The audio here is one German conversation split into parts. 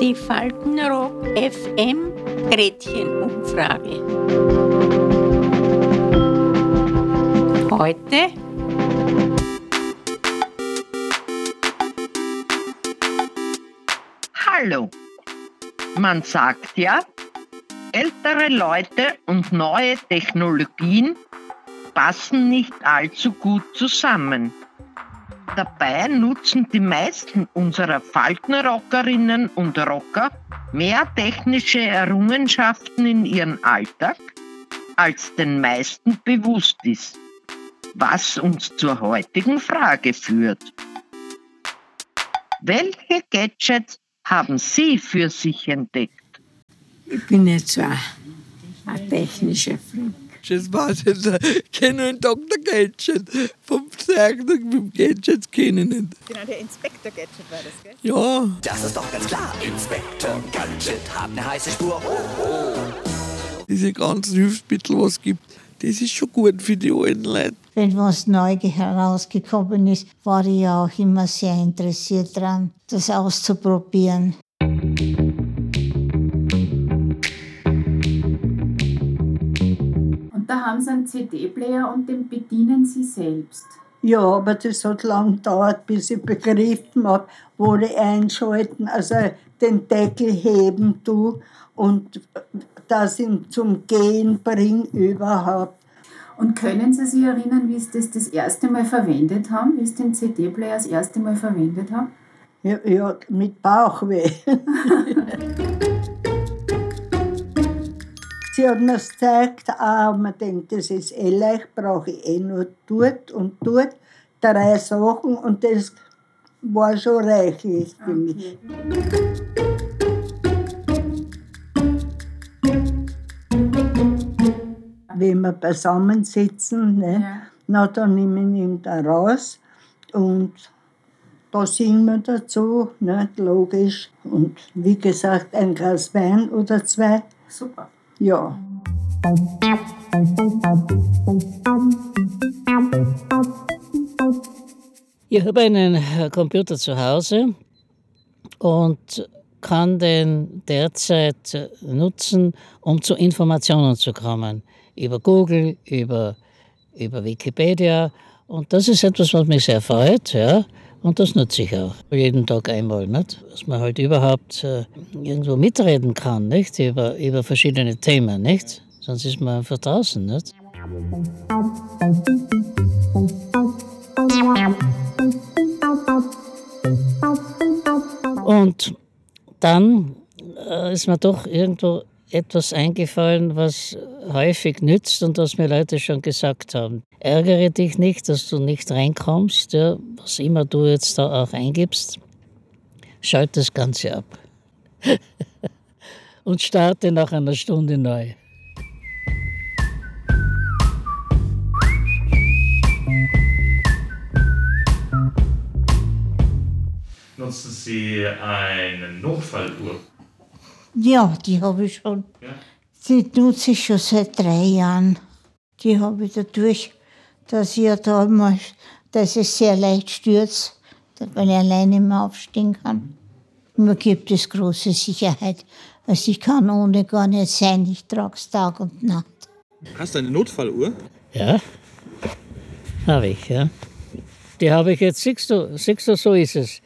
Die Faltenrock FM Gretchenumfrage. Heute Hallo. Man sagt ja, ältere Leute und neue Technologien passen nicht allzu gut zusammen. Dabei nutzen die meisten unserer Faltenrockerinnen und Rocker mehr technische Errungenschaften in ihrem Alltag, als den meisten bewusst ist, was uns zur heutigen Frage führt. Welche Gadgets haben Sie für sich entdeckt? Ich bin jetzt so ein, technischer War jetzt kennen Dr. Gadget. Vom Zeichnung mit dem Gadget kennen nicht. Genau, der Inspektor Gadget war das, gell? Ja, Das ist doch ganz klar. Inspektor Gadget hat eine heiße Spur. Oh, oh. diese ganzen Hilfsmittel, was es gibt, das ist schon gut für die alten Leute. Wenn was neu herausgekommen ist, war ich ja auch immer sehr interessiert daran, das auszuprobieren. Da haben sie einen CD-Player und den bedienen sie selbst. Ja, aber das hat lang gedauert, bis ich begriffen habe, wo ich einschalten, also den Deckel heben tu und das ihn zum Gehen bring überhaupt. Und können Sie sich erinnern, wie Sie das das erste Mal verwendet haben, wie Sie den CD-Player das erste Mal verwendet haben? Ja, ja mit Bauchweh. Es gezeigt, ah, man denkt, das ist eh leicht, brauche ich eh nur dort und dort drei Sachen und das war schon reichlich für mich. Wenn wir beisammensitzen, ne, Ja. na, dann nehme ich ihn da raus und da singen wir dazu, nicht, logisch. Und wie gesagt, ein Glas Wein oder zwei, Super. Ja. Ich habe einen äh, Computer zu Hause und kann den derzeit äh, nutzen, um zu Informationen zu kommen. Über Google, über, über Wikipedia. Und das ist etwas, was mich sehr freut. Ja? Und das nutze ich auch. Jeden Tag einmal. Nicht? Dass man halt überhaupt äh, irgendwo mitreden kann, nicht? Über, über verschiedene Themen. Nicht? Sonst ist man einfach draußen. Nicht? Und dann äh, ist mir doch irgendwo etwas eingefallen, was häufig nützt und was mir Leute schon gesagt haben. Ärgere dich nicht, dass du nicht reinkommst, ja, was immer du jetzt da auch eingibst. Schalt das Ganze ab. und starte nach einer Stunde neu. Nutzen Sie eine Notfalluhr? Ja, die habe ich schon. Ja. Die nutze ich schon seit drei Jahren. Die habe ich dadurch, dass ich ja da mal, dass ich sehr leicht stürze, weil ich alleine nicht mehr aufstehen kann. Mir gibt es große Sicherheit. Also ich kann ohne gar nicht sein. Ich trage es Tag und Nacht. Hast du eine Notfalluhr? Ja, habe ich, ja. Die habe ich jetzt, siehst du, siehst du, so ist es.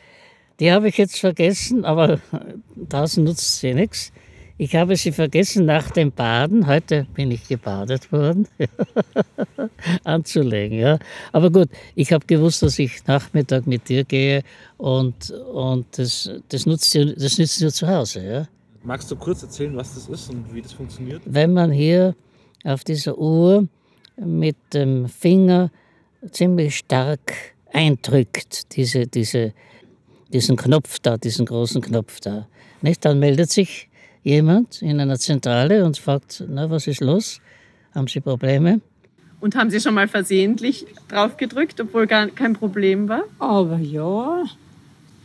Die habe ich jetzt vergessen, aber draußen nutzt sie nichts. Ich habe sie vergessen nach dem Baden, heute bin ich gebadet worden, anzulegen. Ja. Aber gut, ich habe gewusst, dass ich Nachmittag mit dir gehe und, und das, das, nutzt ihr, das nützt ihr zu Hause. Ja. Magst du kurz erzählen, was das ist und wie das funktioniert? Wenn man hier auf dieser Uhr mit dem Finger ziemlich stark eindrückt, diese, diese, diesen Knopf da, diesen großen Knopf da, nicht? dann meldet sich jemand in einer Zentrale und fragt, na, was ist los? Haben Sie Probleme? Und haben Sie schon mal versehentlich drauf gedrückt, obwohl gar kein Problem war? Aber ja,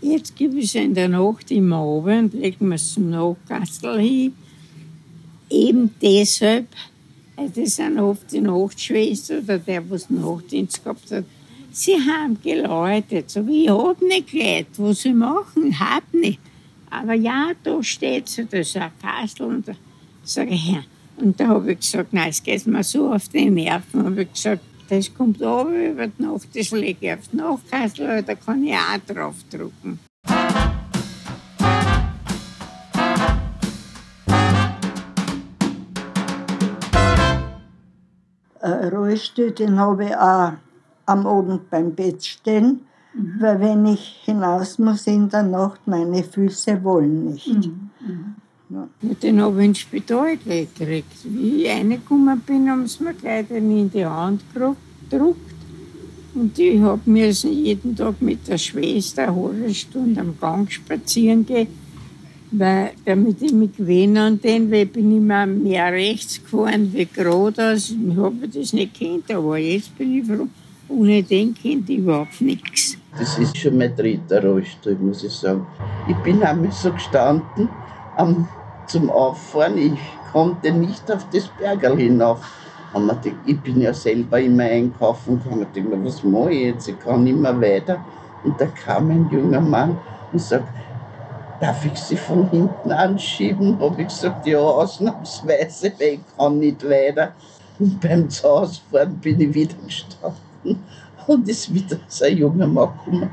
jetzt ich es in der Nacht immer Abend, legen wir es zum Nachtkastel hin. Eben deshalb, weil das sind oft die Nachtschwester oder der, was Nachtdienst gehabt hat, Sie haben geläutet. Sag ich, ich hab nicht geläutet. Was ich machen? Hab nicht. Aber ja, da steht so, da ist ein Kastel. Und da sage ich, ja. Und da habe ich gesagt, nein, es geht mir so auf die Nerven. habe ich gesagt, das kommt runter über die Nacht, das lege ich auf die Nachtkastel, da kann ich auch draufdrucken. Ein Rollstuhl, den habe ich auch am Abend beim Bett stehen, weil wenn ich hinaus muss in der Nacht, meine Füße wollen nicht. Ja, den habe ich ins Spital gekriegt. Wie ich reingekommen bin, haben sie mir gleich den in die Hand gedruckt. Und ich habe müssen jeden Tag mit der Schwester eine halbe Stunde am Gang spazieren gehen, weil, damit ich mich gewöhne an den, weil ich bin immer mehr rechts gefahren wie geradeaus. Ich habe das nicht gekannt, aber jetzt bin ich froh. Ohne den ich überhaupt nichts. Das ist schon mein dritter Rollstuhl, muss ich sagen. Ich bin einmal so gestanden am, zum Auffahren. Ich konnte nicht auf das Bergerl hinauf. Ich bin ja selber immer einkaufen gegangen. Ich dachte, was mache ich jetzt? Ich kann nicht mehr weiter. Und da kam ein junger Mann und sagt, darf ich Sie von hinten anschieben? Habe ich gesagt, ja, ausnahmsweise, weil ich kann nicht weiter. Und beim Zuhausfahren bin ich wieder gestanden und ist wieder so ein junger Mann gekommen.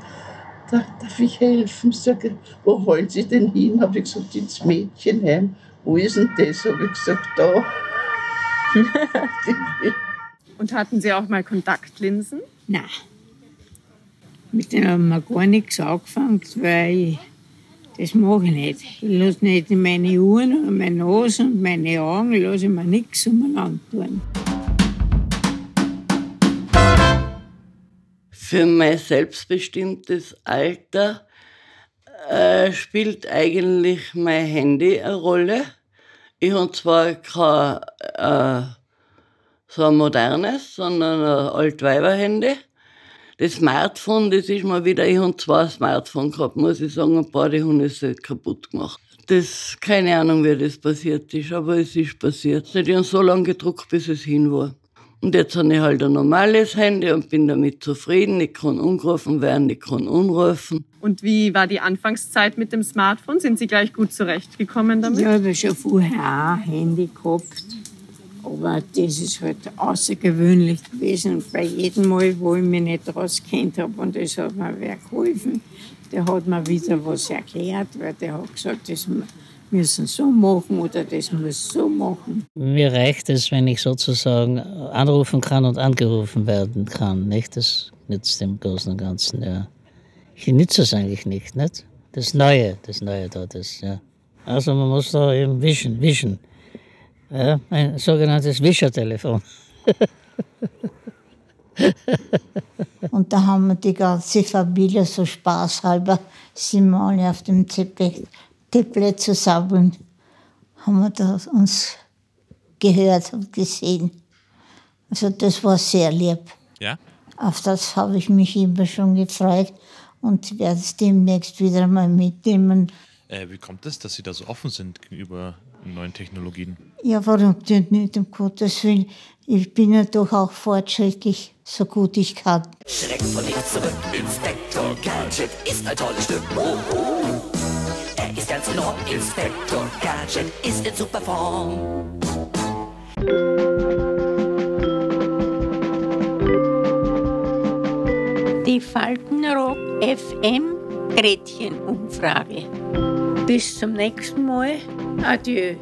Da, darf ich helfen? Sag ich, wo wollen Sie denn hin? Habe ich gesagt, ins Mädchenheim. Wo ist denn das? Habe ich gesagt, da. Und hatten Sie auch mal Kontaktlinsen? Nein. Mit denen haben wir gar nichts angefangen, weil ich, das mache ich nicht. Ich lasse nicht in meine Ohren und meine Nase und meine Augen, lasse ich mir nichts umeinander tun. Für mein selbstbestimmtes Alter äh, spielt eigentlich mein Handy eine Rolle. Ich habe zwar kein äh, so ein modernes, sondern ein Altweiber-Handy. Das Smartphone, das ist mal wieder, ich habe zwei Smartphone gehabt, muss ich sagen, ein paar, die haben es kaputt gemacht. Das, keine Ahnung, wie das passiert ist, aber es ist passiert. Ich habe so lange gedruckt, bis es hin war. Und jetzt habe ich halt ein normales Handy und bin damit zufrieden. Ich kann angerufen werden, ich kann anrufen. Und wie war die Anfangszeit mit dem Smartphone? Sind Sie gleich gut zurechtgekommen damit? Ja, ich habe schon vorher auch ein Handy gehabt. Aber das ist halt außergewöhnlich gewesen. Und bei jedem Mal, wo ich mich nicht auskennt habe und das hat mir wer geholfen, der hat mir wieder was erklärt, weil der hat gesagt, das müssen so machen oder das muss so machen. Mir reicht es, wenn ich sozusagen anrufen kann und angerufen werden kann. Nicht? Das nützt dem Großen und Ganzen, ja. Ich nütze es eigentlich nicht, nicht? Das Neue, das Neue dort ist, ja. Also man muss da eben wischen, wischen. Ja, ein sogenanntes Wischertelefon. Und da haben wir die ganze Familie so spaßhalber, sind wir alle auf dem Tablet zusammen, haben wir da uns gehört und gesehen. Also das war sehr lieb. Ja? Auf das habe ich mich immer schon gefreut und werde es demnächst wieder mal mitnehmen. Äh, wie kommt es, dass Sie da so offen sind gegenüber neuen Technologien? Ja, warum denn nicht, um Gottes Willen? Ich bin ja doch auch fortschrittlich, so gut ich kann. Schreck von nichts zurück. Inspektor Gadget ist ein tolles Stück. Oh, oh. Ist ganz enorm. Inspektor Gadget ist in super Form. Die Faltenrock FM Gretchenumfrage. Bis zum nächsten Mal. Adieu.